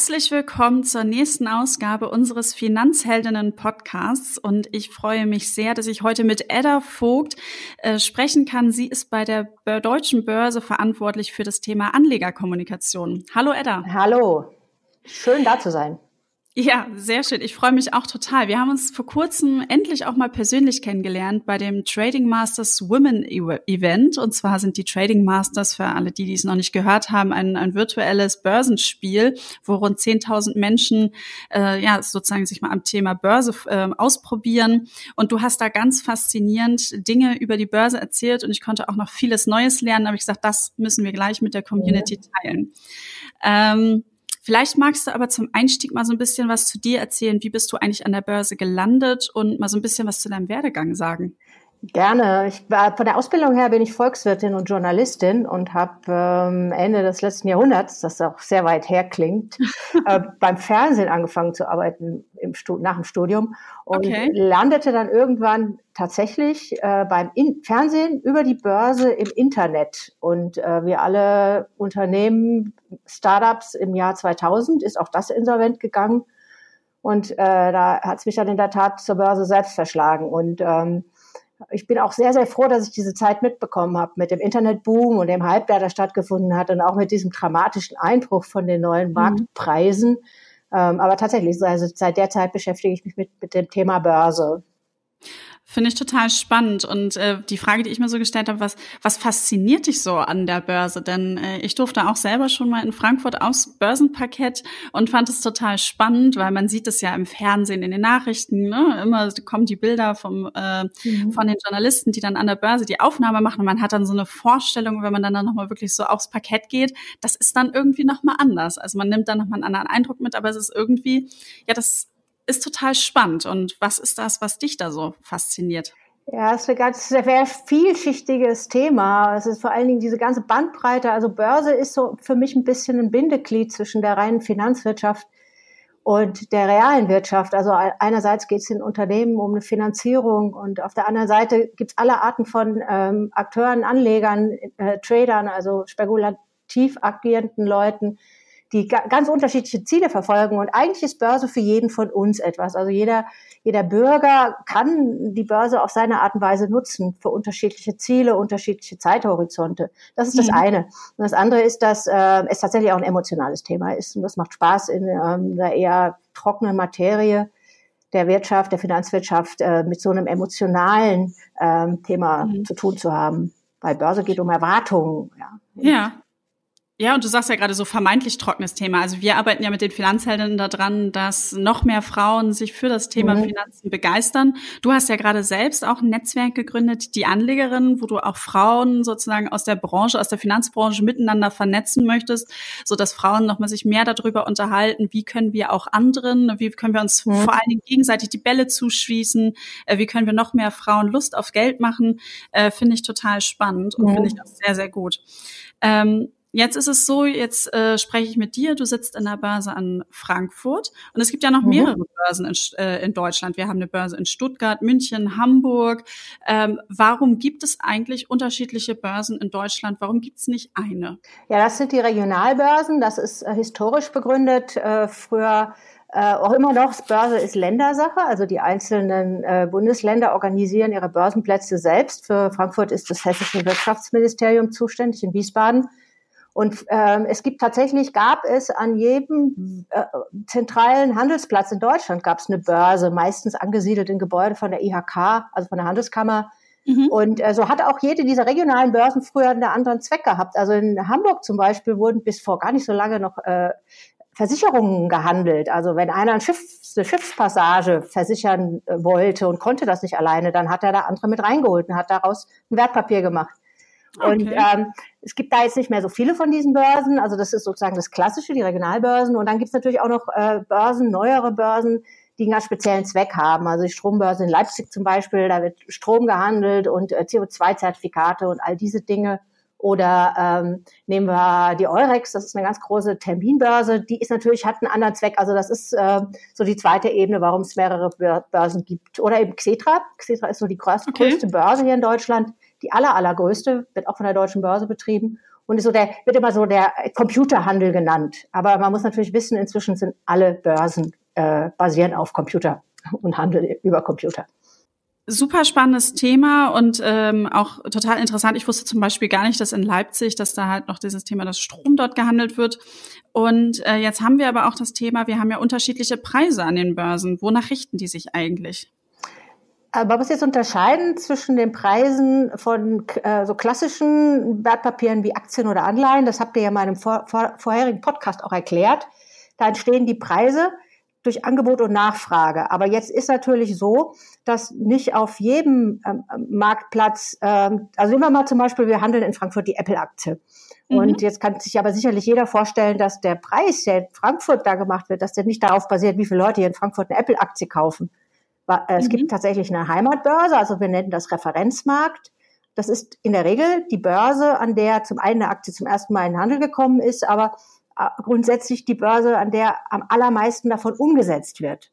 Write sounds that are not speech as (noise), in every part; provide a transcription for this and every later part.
Herzlich willkommen zur nächsten Ausgabe unseres Finanzheldinnen-Podcasts und ich freue mich sehr, dass ich heute mit Edda Vogt äh, sprechen kann. Sie ist bei der Deutschen Börse verantwortlich für das Thema Anlegerkommunikation. Hallo Edda. Hallo, schön da zu sein. Ja, sehr schön. Ich freue mich auch total. Wir haben uns vor kurzem endlich auch mal persönlich kennengelernt bei dem Trading Masters Women Event. Und zwar sind die Trading Masters, für alle, die dies noch nicht gehört haben, ein, ein virtuelles Börsenspiel, wo rund 10.000 Menschen äh, ja sozusagen sich mal am Thema Börse äh, ausprobieren. Und du hast da ganz faszinierend Dinge über die Börse erzählt und ich konnte auch noch vieles Neues lernen. Aber ich gesagt, das müssen wir gleich mit der Community teilen. Ähm, Vielleicht magst du aber zum Einstieg mal so ein bisschen was zu dir erzählen. Wie bist du eigentlich an der Börse gelandet und mal so ein bisschen was zu deinem Werdegang sagen? Gerne. Ich war, von der Ausbildung her bin ich Volkswirtin und Journalistin und habe ähm, Ende des letzten Jahrhunderts, das auch sehr weit her klingt, (laughs) äh, beim Fernsehen angefangen zu arbeiten im nach dem Studium und okay. landete dann irgendwann tatsächlich äh, beim In Fernsehen über die Börse im Internet. Und äh, wir alle Unternehmen, Startups im Jahr 2000 ist auch das insolvent gegangen. Und äh, da hat es mich dann in der Tat zur Börse selbst verschlagen. Und ähm, ich bin auch sehr, sehr froh, dass ich diese Zeit mitbekommen habe mit dem Internetboom und dem Hype, der da stattgefunden hat und auch mit diesem dramatischen Einbruch von den neuen mhm. Marktpreisen. Ähm, aber tatsächlich, also seit der Zeit beschäftige ich mich mit, mit dem Thema Börse. Finde ich total spannend. Und äh, die Frage, die ich mir so gestellt habe, was, was fasziniert dich so an der Börse? Denn äh, ich durfte auch selber schon mal in Frankfurt aufs Börsenparkett und fand es total spannend, weil man sieht es ja im Fernsehen, in den Nachrichten, ne? immer kommen die Bilder vom, äh, mhm. von den Journalisten, die dann an der Börse die Aufnahme machen und man hat dann so eine Vorstellung, wenn man dann, dann nochmal wirklich so aufs Parkett geht, das ist dann irgendwie nochmal anders. Also man nimmt dann nochmal einen anderen Eindruck mit, aber es ist irgendwie, ja, das ist total spannend. Und was ist das, was dich da so fasziniert? Ja, es ist ein ganz sehr vielschichtiges Thema. Es ist vor allen Dingen diese ganze Bandbreite. Also Börse ist so für mich ein bisschen ein Bindeglied zwischen der reinen Finanzwirtschaft und der realen Wirtschaft. Also einerseits geht es in Unternehmen um eine Finanzierung und auf der anderen Seite gibt es alle Arten von ähm, Akteuren, Anlegern, äh, Tradern, also spekulativ agierenden Leuten, die ganz unterschiedliche Ziele verfolgen. Und eigentlich ist Börse für jeden von uns etwas. Also jeder, jeder Bürger kann die Börse auf seine Art und Weise nutzen für unterschiedliche Ziele, unterschiedliche Zeithorizonte. Das ist das mhm. eine. Und das andere ist, dass äh, es tatsächlich auch ein emotionales Thema ist. Und das macht Spaß in ähm, einer eher trockenen Materie der Wirtschaft, der Finanzwirtschaft äh, mit so einem emotionalen ähm, Thema mhm. zu tun zu haben. Weil Börse geht um Erwartungen. Ja. ja. Ja, und du sagst ja gerade so vermeintlich trockenes Thema. Also wir arbeiten ja mit den Finanzheldinnen daran, dass noch mehr Frauen sich für das Thema mhm. Finanzen begeistern. Du hast ja gerade selbst auch ein Netzwerk gegründet, die Anlegerinnen, wo du auch Frauen sozusagen aus der Branche, aus der Finanzbranche miteinander vernetzen möchtest, so dass Frauen nochmal sich mehr darüber unterhalten, wie können wir auch anderen, wie können wir uns mhm. vor allen Dingen gegenseitig die Bälle zuschießen, äh, wie können wir noch mehr Frauen Lust auf Geld machen, äh, finde ich total spannend und mhm. finde ich auch sehr, sehr gut. Ähm, Jetzt ist es so, jetzt äh, spreche ich mit dir, du sitzt in der Börse an Frankfurt und es gibt ja noch mhm. mehrere Börsen in, äh, in, Deutschland. Wir haben eine Börse in Stuttgart, München, Hamburg. Ähm, warum gibt es eigentlich unterschiedliche Börsen in Deutschland? Warum gibt es nicht eine? Ja, das sind die Regionalbörsen. Das ist äh, historisch begründet. Äh, früher äh, auch immer noch, Börse ist Ländersache, also die einzelnen äh, Bundesländer organisieren ihre Börsenplätze selbst. Für Frankfurt ist das Hessische Wirtschaftsministerium zuständig, in Wiesbaden und ähm, es gibt tatsächlich, gab es an jedem äh, zentralen Handelsplatz in Deutschland gab es eine Börse, meistens angesiedelt in Gebäude von der IHK, also von der Handelskammer. Mhm. Und äh, so hat auch jede dieser regionalen Börsen früher einen anderen Zweck gehabt. Also in Hamburg zum Beispiel wurden bis vor gar nicht so lange noch äh, Versicherungen gehandelt. Also wenn einer ein Schiff, eine Schiffspassage versichern äh, wollte und konnte das nicht alleine, dann hat er da andere mit reingeholt und hat daraus ein Wertpapier gemacht. Okay. Und ähm, es gibt da jetzt nicht mehr so viele von diesen Börsen. Also das ist sozusagen das Klassische, die Regionalbörsen. Und dann gibt es natürlich auch noch äh, Börsen, neuere Börsen, die einen ganz speziellen Zweck haben. Also die Strombörse in Leipzig zum Beispiel, da wird Strom gehandelt und äh, CO2-Zertifikate und all diese Dinge. Oder ähm, nehmen wir die Eurex, das ist eine ganz große Terminbörse, die ist natürlich, hat einen anderen Zweck. Also das ist äh, so die zweite Ebene, warum es mehrere Börsen gibt. Oder eben Xetra. Xetra ist so die größte, okay. größte Börse hier in Deutschland die aller, allergrößte, wird auch von der deutschen Börse betrieben und ist so der, wird immer so der Computerhandel genannt. Aber man muss natürlich wissen, inzwischen sind alle Börsen äh, basieren auf Computer und Handel über Computer. Super spannendes Thema und ähm, auch total interessant. Ich wusste zum Beispiel gar nicht, dass in Leipzig, dass da halt noch dieses Thema, dass Strom dort gehandelt wird. Und äh, jetzt haben wir aber auch das Thema, wir haben ja unterschiedliche Preise an den Börsen. Wonach richten die sich eigentlich? Äh, man muss jetzt unterscheiden zwischen den Preisen von äh, so klassischen Wertpapieren wie Aktien oder Anleihen. Das habt ihr ja in meinem vor, vor, vorherigen Podcast auch erklärt. Da entstehen die Preise durch Angebot und Nachfrage. Aber jetzt ist natürlich so, dass nicht auf jedem ähm, Marktplatz, ähm, also nehmen wir mal zum Beispiel, wir handeln in Frankfurt die Apple-Aktie. Mhm. Und jetzt kann sich aber sicherlich jeder vorstellen, dass der Preis, der in Frankfurt da gemacht wird, dass der nicht darauf basiert, wie viele Leute hier in Frankfurt eine Apple-Aktie kaufen. Äh, es mhm. gibt tatsächlich eine Heimatbörse, also wir nennen das Referenzmarkt. Das ist in der Regel die Börse, an der zum einen eine Aktie zum ersten Mal in den Handel gekommen ist, aber äh, grundsätzlich die Börse, an der am allermeisten davon umgesetzt wird.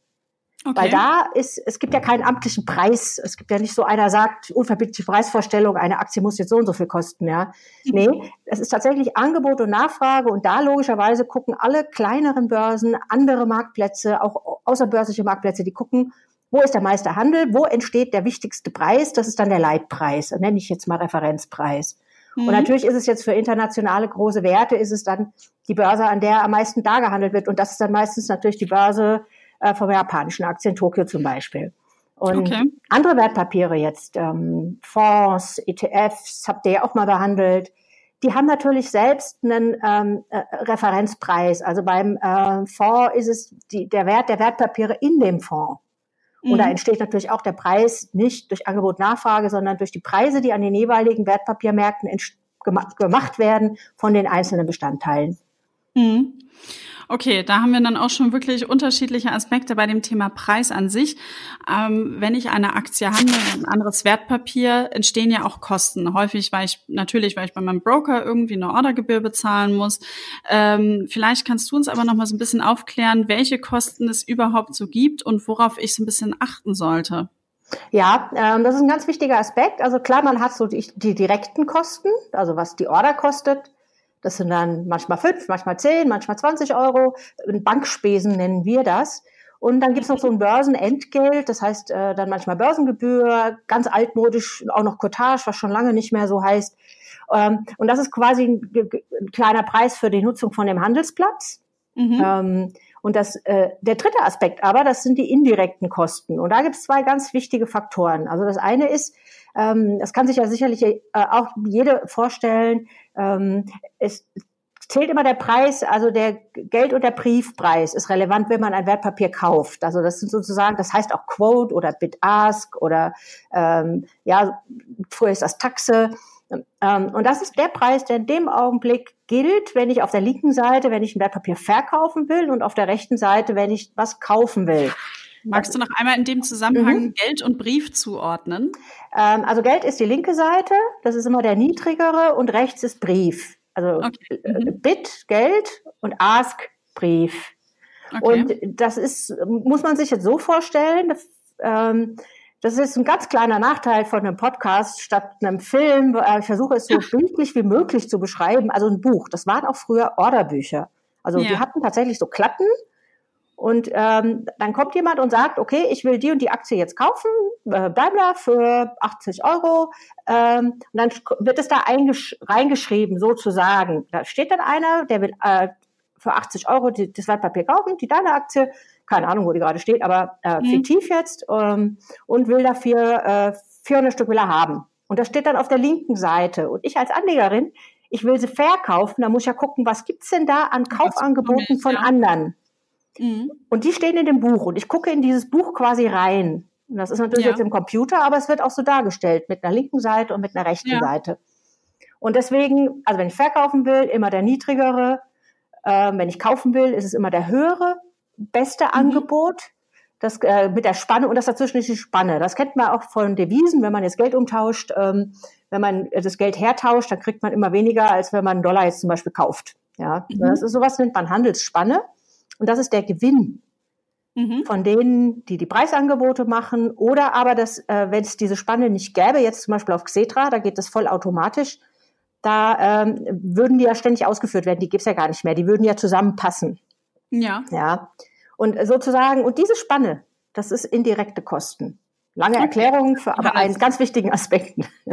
Okay. Weil da ist, es gibt ja keinen amtlichen Preis. Es gibt ja nicht so einer sagt, unverbindliche Preisvorstellung, eine Aktie muss jetzt so und so viel kosten, ja. Mhm. Nee, es ist tatsächlich Angebot und Nachfrage und da logischerweise gucken alle kleineren Börsen, andere Marktplätze, auch außerbörsliche Marktplätze, die gucken, wo ist der meiste Handel, wo entsteht der wichtigste Preis, das ist dann der Leitpreis, nenne ich jetzt mal Referenzpreis. Mhm. Und natürlich ist es jetzt für internationale große Werte, ist es dann die Börse, an der am meisten da gehandelt wird. Und das ist dann meistens natürlich die Börse äh, vom japanischen Aktien, Tokio zum Beispiel. Und okay. andere Wertpapiere jetzt, ähm, Fonds, ETFs, habt ihr ja auch mal behandelt, die haben natürlich selbst einen ähm, äh, Referenzpreis. Also beim äh, Fonds ist es die, der Wert der Wertpapiere in dem Fonds. Und da mhm. entsteht natürlich auch der Preis nicht durch Angebot Nachfrage, sondern durch die Preise, die an den jeweiligen Wertpapiermärkten gemacht werden von den einzelnen Bestandteilen. Mhm. Okay, da haben wir dann auch schon wirklich unterschiedliche Aspekte bei dem Thema Preis an sich. Ähm, wenn ich eine Aktie handle, ein anderes Wertpapier, entstehen ja auch Kosten. Häufig, weil ich natürlich, weil ich bei meinem Broker irgendwie eine Ordergebühr bezahlen muss. Ähm, vielleicht kannst du uns aber noch mal so ein bisschen aufklären, welche Kosten es überhaupt so gibt und worauf ich so ein bisschen achten sollte. Ja, ähm, das ist ein ganz wichtiger Aspekt. Also klar, man hat so die, die direkten Kosten, also was die Order kostet. Das sind dann manchmal fünf, manchmal zehn, manchmal 20 Euro. Bankspesen nennen wir das. Und dann gibt's noch so ein Börsenentgelt, das heißt äh, dann manchmal Börsengebühr, ganz altmodisch auch noch Cottage, was schon lange nicht mehr so heißt. Ähm, und das ist quasi ein, ein, kleiner Preis für die Nutzung von dem Handelsplatz. Mhm. Ähm, und das, äh, der dritte Aspekt aber, das sind die indirekten Kosten. Und da gibt's zwei ganz wichtige Faktoren. Also das eine ist, ähm, das kann sich ja sicherlich äh, auch jede vorstellen, ähm, es zählt immer der Preis, also der Geld- und der Briefpreis ist relevant, wenn man ein Wertpapier kauft. Also das sind sozusagen, das heißt auch Quote oder Bid-Ask oder ähm, ja, früher ist das Taxe. Ähm, und das ist der Preis, der in dem Augenblick gilt, wenn ich auf der linken Seite, wenn ich ein Wertpapier verkaufen will und auf der rechten Seite, wenn ich was kaufen will. Magst du noch einmal in dem Zusammenhang mhm. Geld und Brief zuordnen? Ähm, also Geld ist die linke Seite, das ist immer der niedrigere und rechts ist Brief. Also okay. Äh, mhm. Bit Geld und Ask Brief. Okay. Und das ist, muss man sich jetzt so vorstellen, dass, ähm, das ist ein ganz kleiner Nachteil von einem Podcast statt einem Film. Ich versuche es so (laughs) bildlich wie möglich zu beschreiben. Also ein Buch, das waren auch früher Orderbücher. Also ja. die hatten tatsächlich so Klappen und ähm, dann kommt jemand und sagt, okay, ich will die und die Aktie jetzt kaufen, äh, Daimler für 80 Euro. Ähm, und dann wird es da reingeschrieben, sozusagen. Da steht dann einer, der will äh, für 80 Euro die, das Wertpapier kaufen, die Daimler-Aktie, keine Ahnung, wo die gerade steht, aber äh, mhm. fiktiv jetzt, ähm, und will dafür äh, 400 Stück will er haben. Und das steht dann auf der linken Seite. Und ich als Anlegerin, ich will sie verkaufen, da muss ich ja gucken, was gibt's denn da an Kaufangeboten von anderen. Mhm. Und die stehen in dem Buch und ich gucke in dieses Buch quasi rein. Und das ist natürlich ja. jetzt im Computer, aber es wird auch so dargestellt mit einer linken Seite und mit einer rechten ja. Seite. Und deswegen, also wenn ich verkaufen will, immer der niedrigere. Äh, wenn ich kaufen will, ist es immer der höhere, beste mhm. Angebot. Das äh, mit der Spanne und das dazwischen ist die Spanne. Das kennt man auch von Devisen, wenn man jetzt Geld umtauscht. Ähm, wenn man das Geld hertauscht, dann kriegt man immer weniger, als wenn man einen Dollar jetzt zum Beispiel kauft. Ja, mhm. das ist sowas nennt man Handelsspanne. Und das ist der Gewinn. mhm. von denen, die die Preisangebote machen, oder aber, äh, wenn es diese Spanne nicht gäbe, jetzt zum Beispiel auf Xetra, da geht das voll automatisch, da ähm, würden die ja ständig ausgeführt werden, die gibt's ja gar nicht mehr, die würden ja zusammenpassen. Ja. Ja. Und sozusagen, und diese Spanne, das ist indirekte Kosten. Lange Erklärung für aber einen ganz wichtigen Aspekten. (laughs)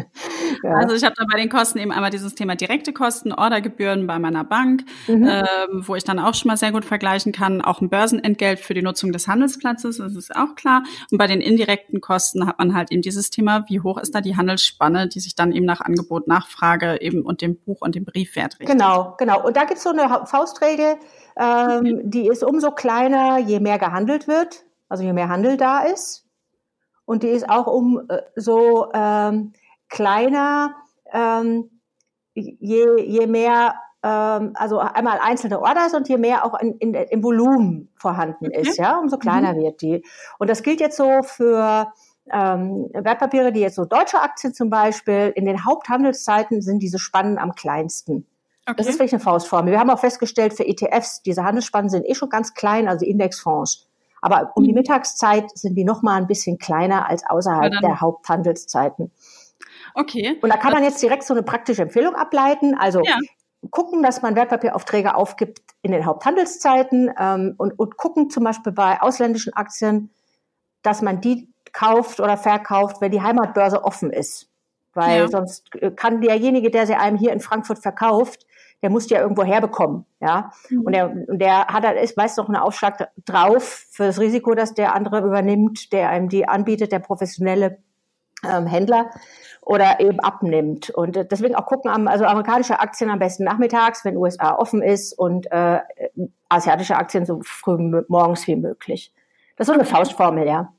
ja. Also ich habe da bei den Kosten eben einmal dieses Thema direkte Kosten, Ordergebühren bei meiner Bank, mhm. ähm, wo ich dann auch schon mal sehr gut vergleichen kann. Auch ein Börsenentgelt für die Nutzung des Handelsplatzes, das ist auch klar. Und bei den indirekten Kosten hat man halt eben dieses Thema, wie hoch ist da die Handelsspanne, die sich dann eben nach Angebot, Nachfrage eben und dem Buch und dem Briefwert richtet. Genau, genau. Und da gibt's so eine Faustregel, ähm, die ist umso kleiner, je mehr gehandelt wird, also je mehr Handel da ist und die ist auch um äh, so ähm, kleiner, ähm, je, je mehr, ähm, also einmal einzelne Orders und je mehr auch in, in, im Volumen vorhanden ist, ja, umso kleiner mhm. wird die. Und das gilt jetzt so für ähm, Wertpapiere, die jetzt so deutsche Aktien zum Beispiel, in den Haupthandelszeiten sind diese Spannen am kleinsten. Okay. Das ist wirklich eine Faustformel. Wir haben auch festgestellt, für ETFs, diese Handelsspannen sind eh schon ganz klein, also Indexfonds. Aber um die mhm. Mittagszeit sind die noch mal ein bisschen kleiner als außerhalb der Haupthandelszeiten. Okay. Und da kann man jetzt direkt so eine praktische Empfehlung ableiten. Also ja. gucken, dass man Wertpapieraufträge aufgibt in den Haupthandelszeiten ähm, und, und gucken zum Beispiel bei ausländischen Aktien, dass man die kauft oder verkauft, wenn die Heimatbörse offen ist. Weil ja. sonst kann derjenige, der sie einem hier in Frankfurt verkauft, der muss die ja irgendwo herbekommen, ja. Mhm. Und der, der hat halt, ist meist noch einen Aufschlag drauf für das Risiko, dass der andere übernimmt, der einem die anbietet, der professionelle ähm, Händler oder eben abnimmt. Und äh, deswegen auch gucken, also amerikanische Aktien am besten nachmittags, wenn USA offen ist und äh, asiatische Aktien so früh morgens wie möglich. Das ist so eine Faustformel, ja.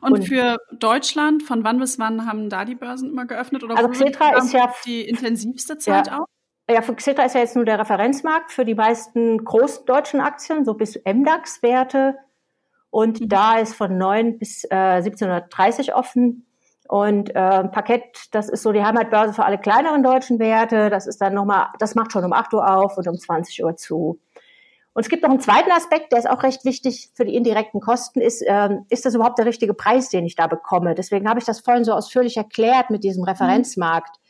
Und, und, für Deutschland, von wann bis wann haben da die Börsen immer geöffnet? Oder also Xetra ist ja die intensivste Zeit ja, auch? Ja, für Xetra ist ja jetzt nur der Referenzmarkt für die meisten großen deutschen Aktien, so bis MDAX-Werte. Und mhm. da ist von 9 bis äh, 1730 offen. Und äh, Parkett, das ist so die Heimatbörse für alle kleineren deutschen Werte. Das ist dann nochmal, das macht schon um 8 Uhr auf und um 20 Uhr zu. Und es gibt noch einen zweiten Aspekt, der ist auch recht wichtig für die indirekten Kosten, ist, äh, ist das überhaupt der richtige Preis, den ich da bekomme? Deswegen habe ich das vorhin so ausführlich erklärt mit diesem Referenzmarkt. Mhm.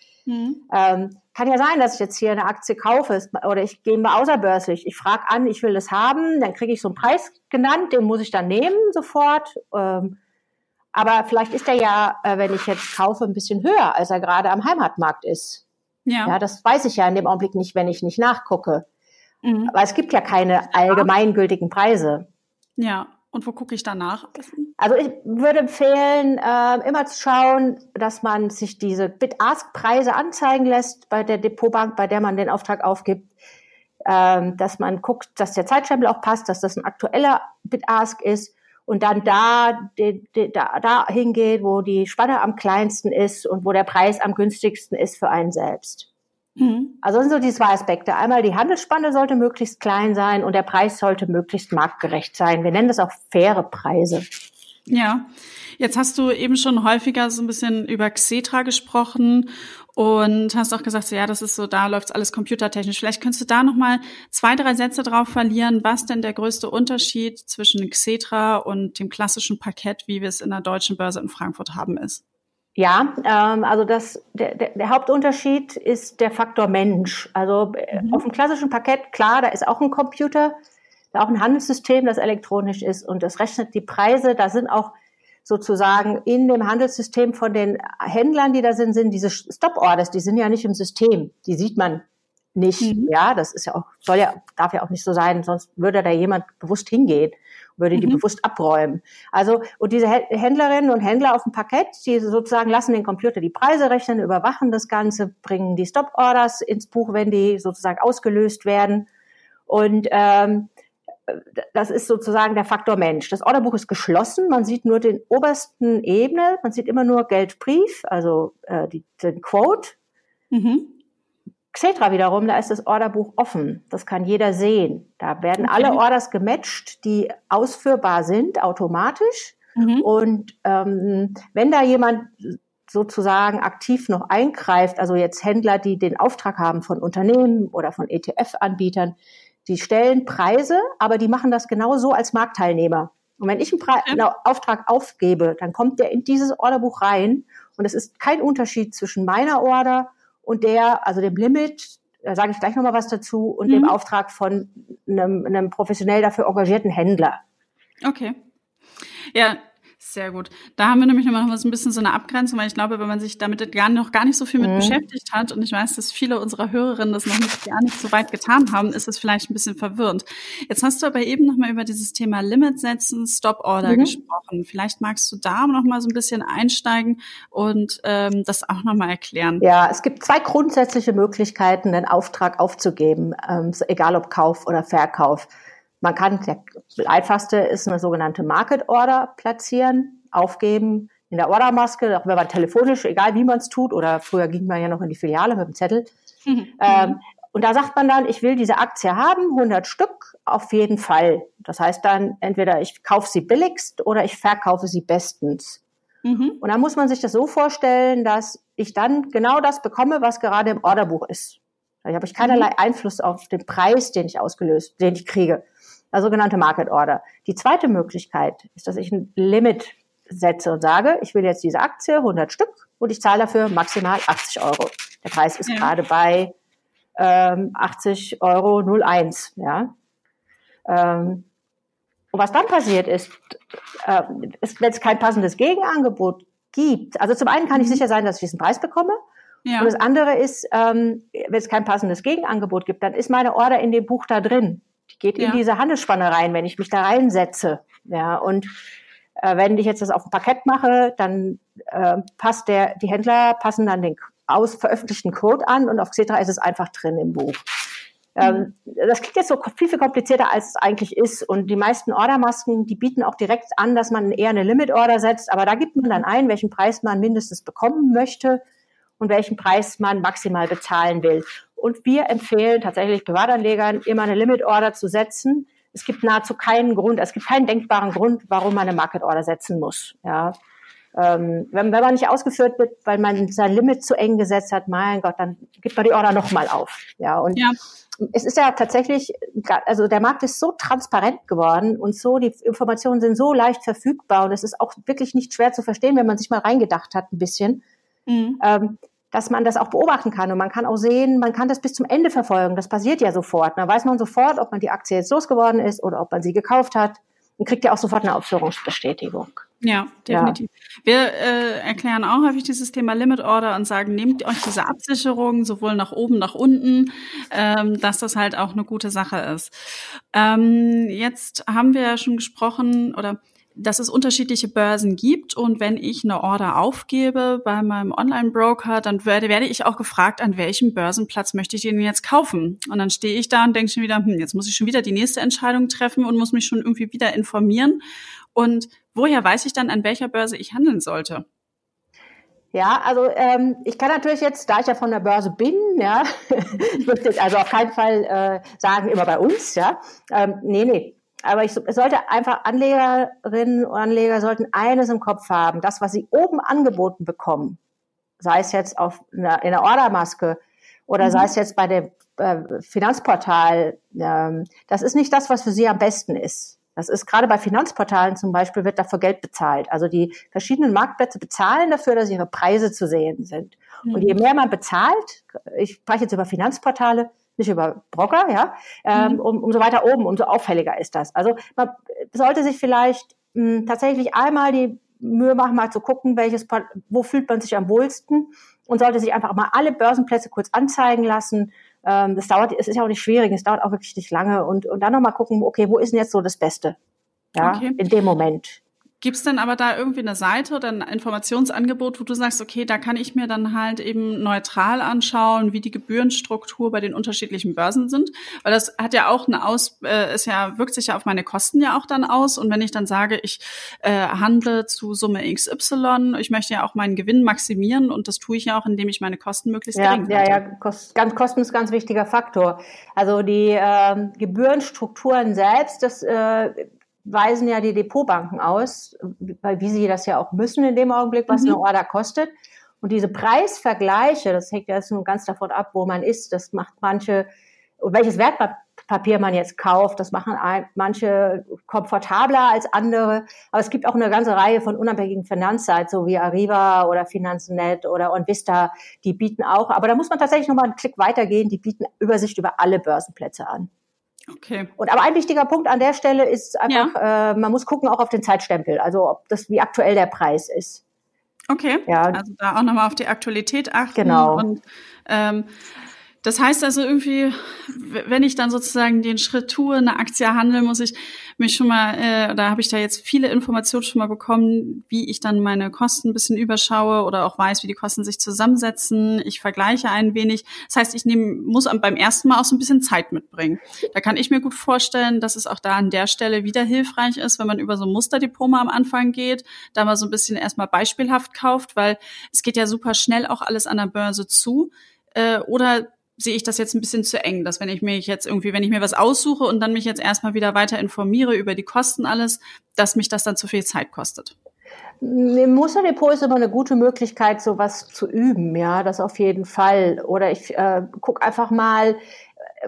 Ähm, kann ja sein, dass ich jetzt hier eine Aktie kaufe oder ich gehe mal außerbörslich. Ich frage an, ich will das haben, dann kriege ich so einen Preis genannt, den muss ich dann nehmen sofort. Ähm, aber vielleicht ist der ja, äh, wenn ich jetzt kaufe, ein bisschen höher, als er gerade am Heimatmarkt ist. Ja. ja, das weiß ich ja in dem Augenblick nicht, wenn ich nicht nachgucke. Mhm. Aber es gibt ja keine allgemeingültigen Preise. Ja. Und wo gucke ich danach? Also ich würde empfehlen, äh, immer zu schauen, dass man sich diese Bid-Ask-Preise anzeigen lässt bei der Depotbank, bei der man den Auftrag aufgibt. Ähm, dass man guckt, dass der Zeitstempel auch passt, dass das ein aktueller Bid-Ask ist und dann da, de, de, da, da hingeht, wo die Spanne am kleinsten ist und wo der Preis am günstigsten ist für einen selbst. Mhm. Also sind so die zwei Aspekte. Einmal die Handelsspanne sollte möglichst klein sein und der Preis sollte möglichst marktgerecht sein. Wir nennen das auch faire Preise. Ja, jetzt hast du eben schon häufiger so ein bisschen über Xetra gesprochen und hast auch gesagt, so, ja, das ist so, da läuft alles computertechnisch. Vielleicht könntest du da noch mal zwei, drei Sätze drauf verlieren, was denn der größte Unterschied zwischen Xetra und dem klassischen Parkett, wie wir es in der deutschen Börse in Frankfurt haben, ist. Ja, ähm, also das, der, der, der Hauptunterschied ist der Faktor Mensch. Also äh, mhm. auf dem klassischen Parkett, klar, da ist auch ein Computer, da auch ein Handelssystem, das elektronisch ist und das rechnet die Preise. Da sind auch sozusagen in dem Handelssystem von den Händlern, die da sind, sind diese Stop-Orders, die sind ja nicht im System. Die sieht man nicht. Mhm. Ja, das ist ja auch, soll ja, darf ja auch nicht so sein, sonst würde da jemand bewusst hingehen würde die mhm. bewusst abräumen. Also, und diese Händlerinnen und Händler auf dem Parkett, die sozusagen lassen den Computer die Preise rechnen, überwachen das Ganze, bringen die Stop-Orders ins Buch, wenn die sozusagen ausgelöst werden. Und ähm, das ist sozusagen der Faktor Mensch. Das Orderbuch ist geschlossen, man sieht nur den obersten Ebene, man sieht immer nur Geldbrief, also äh, die, den Quote. Mhm. Xetra wiederum, da ist das Orderbuch offen. Das kann jeder sehen. Da werden okay. alle Orders gematcht, die ausführbar sind, automatisch. Mhm. Und ähm, wenn da jemand sozusagen aktiv noch eingreift, also jetzt Händler, die den Auftrag haben von Unternehmen oder von ETF-Anbietern, die stellen Preise, aber die machen das genauso als Marktteilnehmer. Und wenn ich einen, Pre einen Auftrag aufgebe, dann kommt der in dieses Orderbuch rein und es ist kein Unterschied zwischen meiner Order und der, also dem Limit, da sage ich gleich nochmal was dazu, und mhm. dem Auftrag von einem, einem professionell dafür engagierten Händler. Okay. Ja, sehr gut. Da haben wir nämlich nochmal ein bisschen so eine Abgrenzung, weil ich glaube, wenn man sich damit gar, noch gar nicht so viel mit mhm. beschäftigt hat und ich weiß, dass viele unserer Hörerinnen das noch nicht gar nicht so weit getan haben, ist es vielleicht ein bisschen verwirrend. Jetzt hast du aber eben nochmal über dieses Thema Limit setzen, Stop Order mhm. gesprochen. Vielleicht magst du da nochmal so ein bisschen einsteigen und ähm, das auch nochmal erklären. Ja, es gibt zwei grundsätzliche Möglichkeiten, einen Auftrag aufzugeben, ähm, egal ob Kauf oder Verkauf. Man kann, der einfachste ist eine sogenannte Market Order platzieren, aufgeben in der Ordermaske, auch wenn man telefonisch, egal wie man es tut, oder früher ging man ja noch in die Filiale mit dem Zettel. Mhm. (laughs) Ähm, und da sagt man dann, ich will diese Aktie haben, 100 Stück, auf jeden Fall. Das heißt dann, entweder ich kaufe sie billigst oder ich verkaufe sie bestens. Mhm. Und dann muss man sich das so vorstellen, dass ich dann genau das bekomme, was gerade im Orderbuch ist. Da habe ich keinerlei mhm. Einfluss auf den Preis, den ich ausgelöst, den ich kriege eine sogenannte Market Order. Die zweite Möglichkeit ist, dass ich ein Limit setze und sage, ich will jetzt diese Aktie, 100 Stück, und ich zahle dafür maximal 80 Euro. Der Preis ist ja. gerade bei ähm, 80 Euro 01. Ja. Ähm, und was dann passiert ist, äh, ist, wenn es kein passendes Gegenangebot gibt, also zum einen kann ich mhm. sicher sein, dass ich diesen Preis bekomme. Ja. Und das andere ist, ähm, wenn es kein passendes Gegenangebot gibt, dann ist meine Order in dem Buch da drin. Die geht ja. in diese Handelsspanne rein, wenn ich mich da reinsetze. Ja, und äh, wenn ich jetzt das auf dem Parkett mache, dann äh, passt der, die Händler passen dann den aus veröffentlichten Code an und auf Xetra ist es einfach drin im Buch. Ähm, mhm. das klingt jetzt so viel, viel komplizierter, als es eigentlich ist. Und die meisten Ordermasken, die bieten auch direkt an, dass man eher eine Limit-Order setzt. Aber da gibt man dann ein, welchen Preis man mindestens bekommen möchte und welchen Preis man maximal bezahlen will. Und wir empfehlen tatsächlich Privatanlegern immer eine Limit Order zu setzen. Es gibt nahezu keinen Grund, es gibt keinen denkbaren Grund, warum man eine Market Order setzen muss. Ja. Ähm, wenn, wenn man nicht ausgeführt wird, weil man sein Limit zu eng gesetzt hat, mein Gott, dann gibt man die Order nochmal auf. Ja, und ja. es ist ja tatsächlich, also der Markt ist so transparent geworden und so, die Informationen sind so leicht verfügbar und es ist auch wirklich nicht schwer zu verstehen, wenn man sich mal reingedacht hat ein bisschen. Mhm. Ähm, dass man das auch beobachten kann. Und man kann auch sehen, man kann das bis zum Ende verfolgen. Das passiert ja sofort. Da weiß man sofort, ob man die Aktie jetzt losgeworden ist oder ob man sie gekauft hat. Und kriegt ja auch sofort eine Ausführungsbestätigung. Ja, definitiv. Ja. Wir äh, erklären auch häufig dieses Thema Limit Order und sagen, nehmt euch diese Absicherung sowohl nach oben, nach unten, ähm, dass das halt auch eine gute Sache ist. Ähm, jetzt haben wir ja schon gesprochen oder dass es unterschiedliche Börsen gibt und wenn ich eine Order aufgebe bei meinem Online-Broker, dann werde, werde ich auch gefragt, an welchem Börsenplatz möchte ich den jetzt kaufen? Und dann stehe ich da und denke schon wieder, hm, jetzt muss ich schon wieder die nächste Entscheidung treffen und muss mich schon irgendwie wieder informieren. Und woher weiß ich dann, an welcher Börse ich handeln sollte? Ja, also ähm, ich kann natürlich jetzt, da ich ja von der Börse bin, ja, (laughs) ich möchte jetzt also auf keinen Fall äh, sagen, immer bei uns, ja, ähm, nee, nee, aber ich, es sollte einfach Anlegerinnen und Anleger sollten eines im Kopf haben. Das, was sie oben angeboten bekommen, sei es jetzt auf einer, in der Ordermaske oder mhm. sei es jetzt bei dem äh, Finanzportal, ähm, das ist nicht das, was für sie am besten ist. Das ist gerade bei Finanzportalen zum Beispiel wird dafür Geld bezahlt. Also die verschiedenen Marktplätze bezahlen dafür, dass ihre Preise zu sehen sind. Mhm. Und je mehr man bezahlt, ich spreche jetzt über Finanzportale, nicht über Brocker, ja, ähm, mhm. um, umso weiter oben, umso auffälliger ist das. Also man sollte sich vielleicht mh, hm, tatsächlich einmal die Mühe machen, mal zu gucken, welches, wo fühlt man sich am wohlsten und sollte sich einfach mal alle Börsenplätze kurz anzeigen lassen. Ähm, das dauert, es ist ja auch nicht schwierig, es dauert auch wirklich nicht lange und, und dann nochmal gucken, okay, wo ist denn jetzt so das Beste? Ja, okay. in dem Moment. Gibt es denn aber da irgendwie eine Seite oder ein Informationsangebot, wo du sagst, okay, da kann ich mir dann halt eben neutral anschauen, wie die Gebührenstruktur bei den unterschiedlichen Börsen sind? Weil das hat ja auch eine Aus, äh, ist ja, wirkt sich ja auf meine Kosten ja auch dann aus. Und wenn ich dann sage, ich äh, handle zu Summe XY, ich möchte ja auch meinen Gewinn maximieren und das tue ich ja auch, indem ich meine Kosten möglichst ja, gering halte. Ja, ja, Kost, ganz, Kosten ist ganz wichtiger Faktor. Also die äh, Gebührenstrukturen selbst, das äh, weisen ja die Depotbanken aus, weil wie sie das ja auch müssen in dem Augenblick, was mhm. eine Order kostet. Und diese Preisvergleiche, das hängt ja jetzt nun ganz davon ab, wo man ist, das macht manche, und welches Wertpapier Papier man jetzt kauft. Das machen manche komfortabler als andere. Aber es gibt auch eine ganze Reihe von unabhängigen Finanzsites, so wie Arriva oder Finanznet oder OnVista, die bieten auch. Aber da muss man tatsächlich noch mal einen Klick weitergehen. Die bieten Übersicht über alle Börsenplätze an. Okay. Und aber ein wichtiger Punkt an der Stelle ist einfach, ja. äh, man muss gucken auch auf den Zeitstempel, also ob das wie aktuell der Preis ist. Okay. Ja. Also da auch nochmal auf die Aktualität achten. Genau. Und ähm, das heißt also irgendwie, wenn ich dann sozusagen den Schritt tue, eine Aktie handeln, muss ich mich schon mal, äh, da habe ich da jetzt viele Informationen schon mal bekommen, wie ich dann meine Kosten ein bisschen überschaue oder auch weiß, wie die Kosten sich zusammensetzen. Ich vergleiche ein wenig. Das heißt, ich nehm, muss beim ersten Mal auch so ein bisschen Zeit mitbringen. Da kann ich mir gut vorstellen, dass es auch da an der Stelle wieder hilfreich ist, wenn man über so Musterdiploma am Anfang geht, da mal so ein bisschen erstmal beispielhaft kauft, weil es geht ja super schnell auch alles an der Börse zu. Äh, oder sehe ich das jetzt ein bisschen zu eng, dass wenn ich mich jetzt irgendwie, wenn ich mir was aussuche und dann mich jetzt erstmal wieder weiter informiere über die Kosten alles, dass mich das dann zu viel Zeit kostet. Im Musterdepot ist immer eine gute Möglichkeit, sowas zu üben, ja, das auf jeden Fall. Oder ich äh, gucke einfach mal,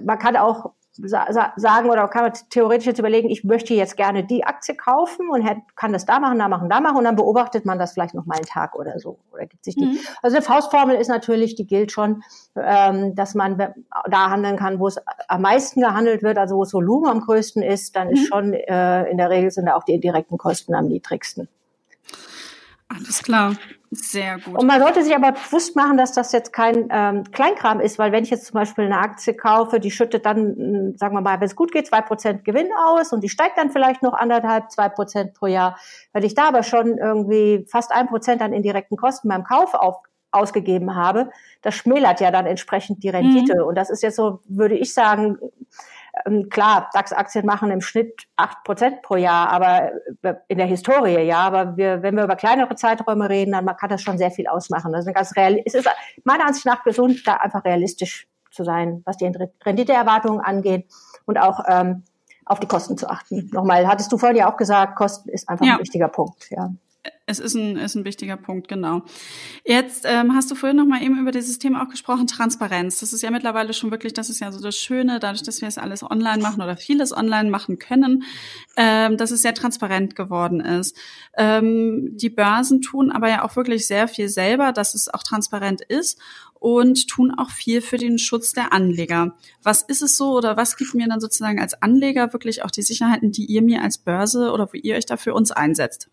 man kann auch sagen oder kann man theoretisch jetzt überlegen, ich möchte jetzt gerne die Aktie kaufen und kann das da machen, da machen, da machen und dann beobachtet man das vielleicht noch mal einen Tag oder so oder gibt sich die. Mhm. Also eine Faustformel ist natürlich, die gilt schon, ähm, dass man da handeln kann, wo es am meisten gehandelt wird, also wo das Volumen am größten ist, dann mhm. ist schon äh, in der Regel sind da auch die indirekten Kosten am niedrigsten. Alles klar. Sehr gut. Und man sollte sich aber bewusst machen, dass das jetzt kein ähm, Kleinkram ist, weil wenn ich jetzt zum Beispiel eine Aktie kaufe, die schüttet dann, hm, sagen wir mal, wenn es gut geht, zwei Prozent Gewinn aus und die steigt dann vielleicht noch anderthalb, zwei Prozent pro Jahr. Wenn ich da aber schon irgendwie fast ein Prozent an indirekten Kosten beim Kauf auf, ausgegeben habe, das schmälert ja dann entsprechend die Rendite. Mhm. Und das ist jetzt so, würde ich sagen, klar, DAX-Aktien machen im Schnitt acht Prozent pro Jahr, aber äh, in der Historie, ja, aber wir, wenn wir über kleinere Zeiträume reden, dann kann das schon sehr viel ausmachen. Das ist ganz real, es ist meiner Ansicht nach gesund, da einfach realistisch zu sein, was die Renditeerwartungen angeht und auch ähm, auf die Kosten zu achten. Nochmal, hattest du vorhin ja auch gesagt, Kosten ist einfach ja. ein wichtiger Punkt, ja. Es ist ein, ist ein wichtiger Punkt, genau. Jetzt ähm, hast du vorhin noch mal eben über dieses Thema auch gesprochen, Transparenz. Das ist ja mittlerweile schon wirklich, das ist ja so das Schöne, dadurch, dass wir es alles online machen oder vieles online machen können, ähm, dass es sehr transparent geworden ist. Ähm, die Börsen tun aber ja auch wirklich sehr viel selber, dass es auch transparent ist und tun auch viel für den Schutz der Anleger. Was ist es so oder was gibt mir dann sozusagen als Anleger wirklich auch die Sicherheiten, die ihr mir als Börse oder wo ihr euch da für uns einsetzt?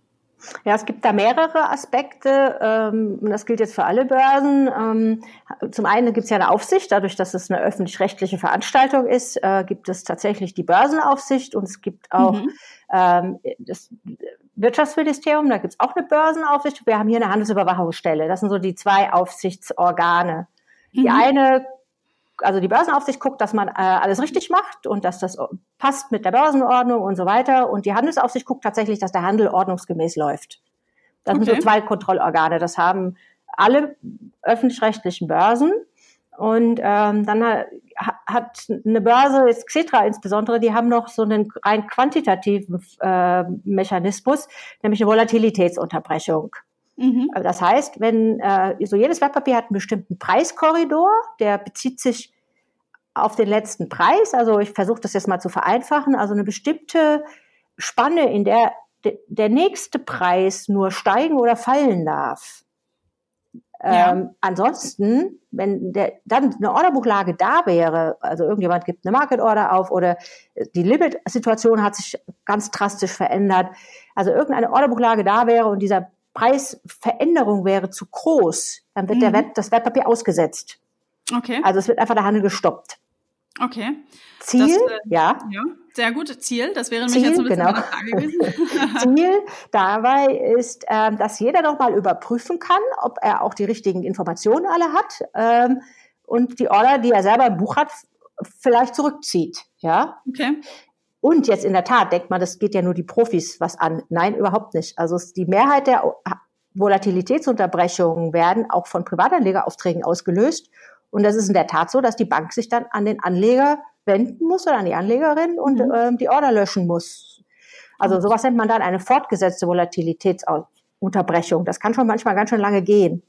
Ja, es gibt da mehrere Aspekte. Ähm, das gilt jetzt für alle Börsen. Ähm, zum einen gibt es ja eine Aufsicht. Dadurch, dass es eine öffentlich-rechtliche Veranstaltung ist, äh, gibt es tatsächlich die Börsenaufsicht und es gibt auch mhm. ähm, das Wirtschaftsministerium, da gibt es auch eine Börsenaufsicht. Wir haben hier eine Handelsüberwachungsstelle. Das sind so die zwei Aufsichtsorgane. Die mhm. eine also die Börsenaufsicht guckt, dass man äh, alles richtig macht und dass das passt mit der Börsenordnung und so weiter. Und die Handelsaufsicht guckt tatsächlich, dass der Handel ordnungsgemäß läuft. Das okay. sind so zwei Kontrollorgane. Das haben alle öffentlich-rechtlichen Börsen. Und ähm, dann hat eine Börse, jetzt Xetra insbesondere, die haben noch so einen rein quantitativen äh, Mechanismus, nämlich eine Volatilitätsunterbrechung. Mhm. Also das heißt, wenn äh, so jedes Wertpapier hat einen bestimmten Preiskorridor, der bezieht sich auf den letzten Preis. Also ich versuche das jetzt mal zu vereinfachen. Also eine bestimmte Spanne, in der de, der nächste Preis nur steigen oder fallen darf. Ja. Ähm, ansonsten, wenn der, dann eine Orderbuchlage da wäre, also irgendjemand gibt eine Market Order auf oder die Limit-Situation hat sich ganz drastisch verändert, also irgendeine Orderbuchlage da wäre und dieser Preisveränderung wäre zu groß, dann wird mhm. der Wert, das Wertpapier ausgesetzt. Okay. Also es wird einfach der Handel gestoppt. Okay. Ziel, das, äh, ja. ja. Sehr gut, Ziel, das wäre Ziel, mich jetzt so ein bisschen genau. eine Frage gewesen. (laughs) (laughs) Ziel dabei ist, ähm, dass jeder nochmal überprüfen kann, ob er auch die richtigen Informationen alle hat ähm, und die Order, die er selber im Buch hat, vielleicht zurückzieht. Ja. Okay. Und jetzt in der Tat denkt man, das geht ja nur die Profis was an. Nein, überhaupt nicht. Also die Mehrheit der Volatilitätsunterbrechungen werden auch von Privatanlegeraufträgen ausgelöst. Und das ist in der Tat so, dass die Bank sich dann an den Anleger wenden muss oder an die Anlegerin und mhm. ähm, die Order löschen muss. Also sowas nennt man dann eine fortgesetzte Volatilitätsunterbrechung. Das kann schon manchmal ganz schön lange gehen.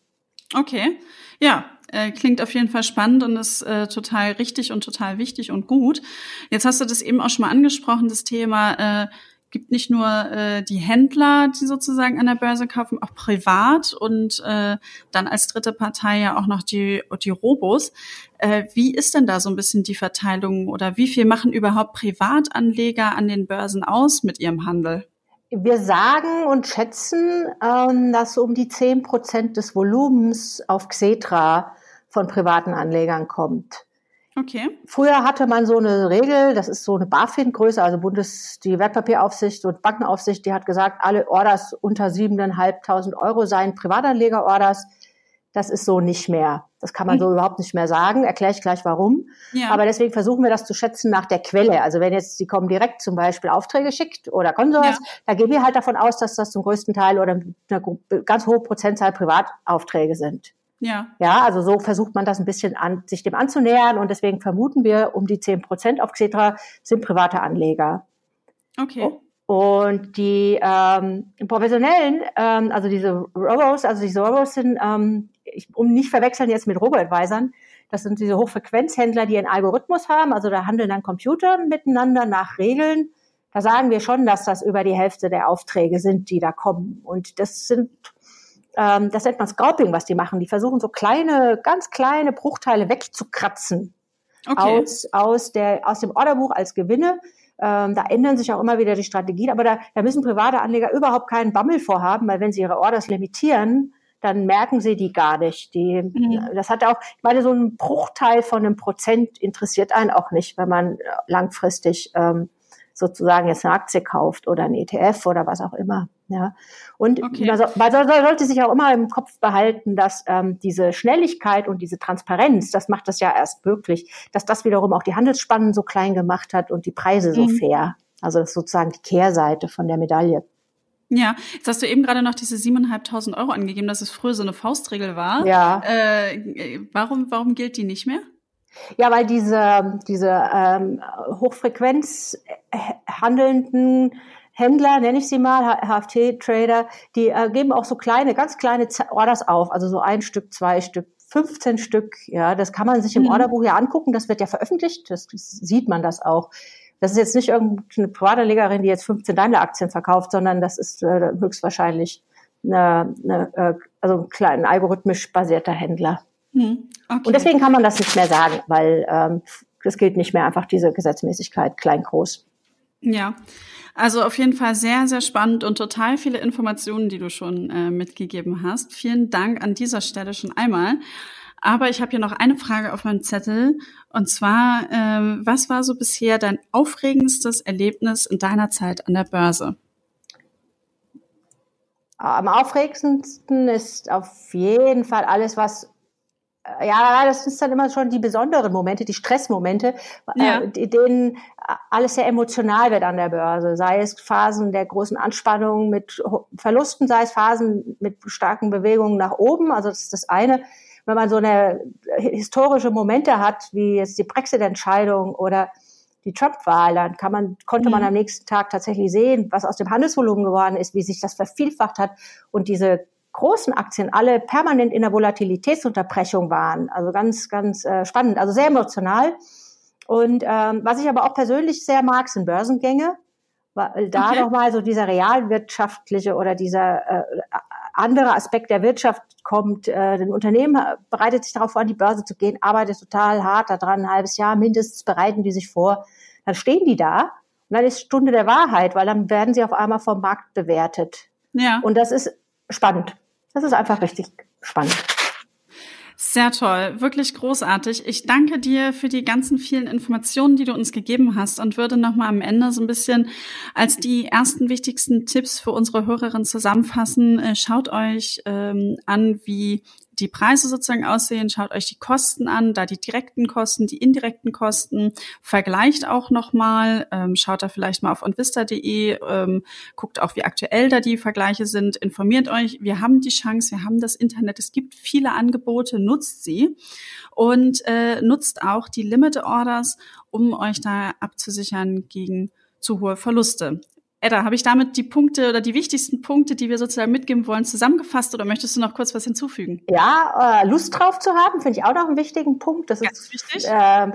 Okay, ja, äh, klingt auf jeden Fall spannend und ist äh, total richtig und total wichtig und gut. Jetzt hast du das eben auch schon mal angesprochen, das Thema. Äh, gibt nicht nur äh, die Händler, die sozusagen an der Börse kaufen, auch privat und äh, dann als dritte Partei ja auch noch die, die Robos. Äh, wie ist denn da so ein bisschen die Verteilung oder wie viel machen überhaupt Privatanleger an den Börsen aus mit ihrem Handel? Wir sagen und schätzen, ähm, dass um die zehn Prozent des Volumens auf Xetra von privaten Anlegern kommt. Okay. Früher hatte man so eine Regel, das ist so eine BaFin-Größe, also Bundes, die Wertpapieraufsicht und Bankenaufsicht, die hat gesagt, alle Orders unter 7.500 Euro seien Privatanleger-Orders. Das ist so nicht mehr. Das kann man so mhm. überhaupt nicht mehr sagen. Erkläre ich gleich warum. Ja. Aber deswegen versuchen wir das zu schätzen nach der Quelle. Also wenn jetzt Sie kommen direkt zum Beispiel Aufträge schickt oder Konsors, ja. da gehen wir halt davon aus, dass das zum größten Teil oder eine ganz hohe Prozentzahl Privataufträge sind. Ja. Ja, also so versucht man das ein bisschen an, sich dem anzunähern und deswegen vermuten wir, um die 10 Prozent auf Xetra sind private Anleger. Okay. Und die ähm, professionellen, ähm, also diese Robos, also diese Robos sind, ähm, ich, um nicht verwechseln jetzt mit Robo-Advisern, das sind diese Hochfrequenzhändler, die einen Algorithmus haben, also da handeln dann Computer miteinander nach Regeln. Da sagen wir schon, dass das über die Hälfte der Aufträge sind, die da kommen. Und das sind ähm, das nennt man Scalping, was die machen. Die versuchen so kleine, ganz kleine Bruchteile wegzukratzen okay. aus, aus, der, aus dem Orderbuch als Gewinne. Ähm, da ändern sich auch immer wieder die Strategien, aber da, da müssen private Anleger überhaupt keinen Bammel vorhaben, weil wenn sie ihre Orders limitieren, dann merken sie die gar nicht. Die, mhm. Das hat auch, ich meine, so ein Bruchteil von einem Prozent interessiert einen auch nicht, wenn man langfristig ähm, sozusagen jetzt eine Aktie kauft oder ein ETF oder was auch immer. Ja. Und okay. man, so, man, sollte sich auch immer im Kopf behalten, dass ähm, diese Schnelligkeit und diese Transparenz, das macht das ja erst möglich, dass das wiederum auch die Handelsspannen so klein gemacht hat und die Preise so mhm. fair. Also das ist sozusagen die Kehrseite von der Medaille. Ja, jetzt hast du eben gerade noch diese 7.500 Euro angegeben, dass es früher so eine Faustregel war. Ja. Äh, warum, warum gilt die nicht mehr? Ja, weil diese, diese ähm, Hochfrequenz handelnden Händler, nenne ich sie mal, HFT-Trader, die äh, geben auch so kleine, ganz kleine Orders auf, also so ein Stück, zwei Stück, 15 Stück, ja, das kann man sich im mhm. Orderbuch ja angucken, das wird ja veröffentlicht, das, das sieht man das auch. Das ist jetzt nicht irgendeine Privatanlegerin, die jetzt 15 Daimler-Aktien verkauft, sondern das ist äh, höchstwahrscheinlich eine, eine, äh, also ein kleiner algorithmisch basierter Händler. Mhm. Okay. Und deswegen kann man das nicht mehr sagen, weil ähm, das gilt nicht mehr einfach diese Gesetzmäßigkeit klein-groß. Ja, also auf jeden Fall sehr, sehr spannend und total viele Informationen, die du schon äh, mitgegeben hast. Vielen Dank an dieser Stelle schon einmal. Aber ich habe hier noch eine Frage auf meinem Zettel. Und zwar, äh, was war so bisher dein aufregendstes Erlebnis in deiner Zeit an der Börse? Am aufregendsten ist auf jeden Fall alles, was ja, das ist dann immer schon die besonderen Momente, die Stressmomente, ja. äh, denen alles sehr emotional wird an der Börse. Sei es Phasen der großen Anspannung mit Verlusten, sei es Phasen mit starken Bewegungen nach oben. Also das ist das eine. Wenn man so eine historische Momente hat, wie jetzt die Brexit-Entscheidung oder die Trump-Wahl, dann kann man, konnte man mhm. am nächsten Tag tatsächlich sehen, was aus dem Handelsvolumen geworden ist, wie sich das vervielfacht hat und diese großen Aktien alle permanent in der Volatilitätsunterbrechung waren. Also ganz, ganz äh, spannend, also sehr emotional. Und ähm, was ich aber auch persönlich sehr mag, sind Börsengänge, weil da okay. nochmal so dieser realwirtschaftliche oder dieser äh, andere Aspekt der Wirtschaft kommt. Äh, ein Unternehmen bereitet sich darauf vor, an die Börse zu gehen, arbeitet total hart daran, ein halbes Jahr mindestens bereiten die sich vor. Dann stehen die da und dann ist Stunde der Wahrheit, weil dann werden sie auf einmal vom Markt bewertet. Ja. Und das ist spannend. Das ist einfach richtig spannend. Sehr toll, wirklich großartig. Ich danke dir für die ganzen vielen Informationen, die du uns gegeben hast und würde nochmal am Ende so ein bisschen als die ersten wichtigsten Tipps für unsere Hörerinnen zusammenfassen. Äh, schaut euch ähm, an, wie die Preise sozusagen aussehen, schaut euch die Kosten an, da die direkten Kosten, die indirekten Kosten, vergleicht auch nochmal, ähm, schaut da vielleicht mal auf onvista.de, ähm, guckt auch, wie aktuell da die Vergleiche sind, informiert euch, wir haben die Chance, wir haben das Internet, es gibt viele Angebote, nutzt sie. Und äh, nutzt auch die Limited Orders, um euch da abzusichern gegen zu hohe Verluste. Edda, habe ich damit die Punkte oder die wichtigsten Punkte, die wir sozusagen mitgeben wollen, zusammengefasst oder möchtest du noch kurz was hinzufügen? Ja, äh, Lust drauf zu haben, finde ich auch noch einen wichtigen Punkt. Das Ganz ist wichtig. Äh,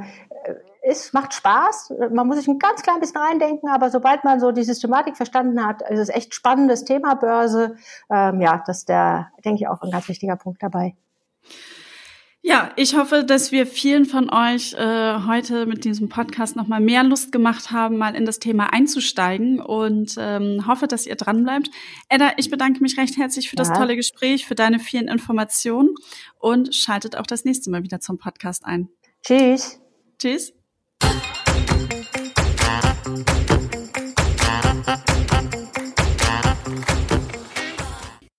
es macht Spaß. Man muss sich ein ganz klein bisschen reindenken, aber sobald man so die Systematik verstanden hat, ist es echt spannendes Thema Börse. Ähm, ja, das ist der, denke ich, auch ein ganz wichtiger Punkt dabei. Ja, ich hoffe, dass wir vielen von euch äh, heute mit diesem Podcast nochmal mehr Lust gemacht haben, mal in das Thema einzusteigen und ähm, hoffe, dass ihr dranbleibt. Edda, ich bedanke mich recht herzlich für ja. das tolle Gespräch, für deine vielen Informationen und schaltet auch das nächste Mal wieder zum Podcast ein. Tschüss. Tschüss.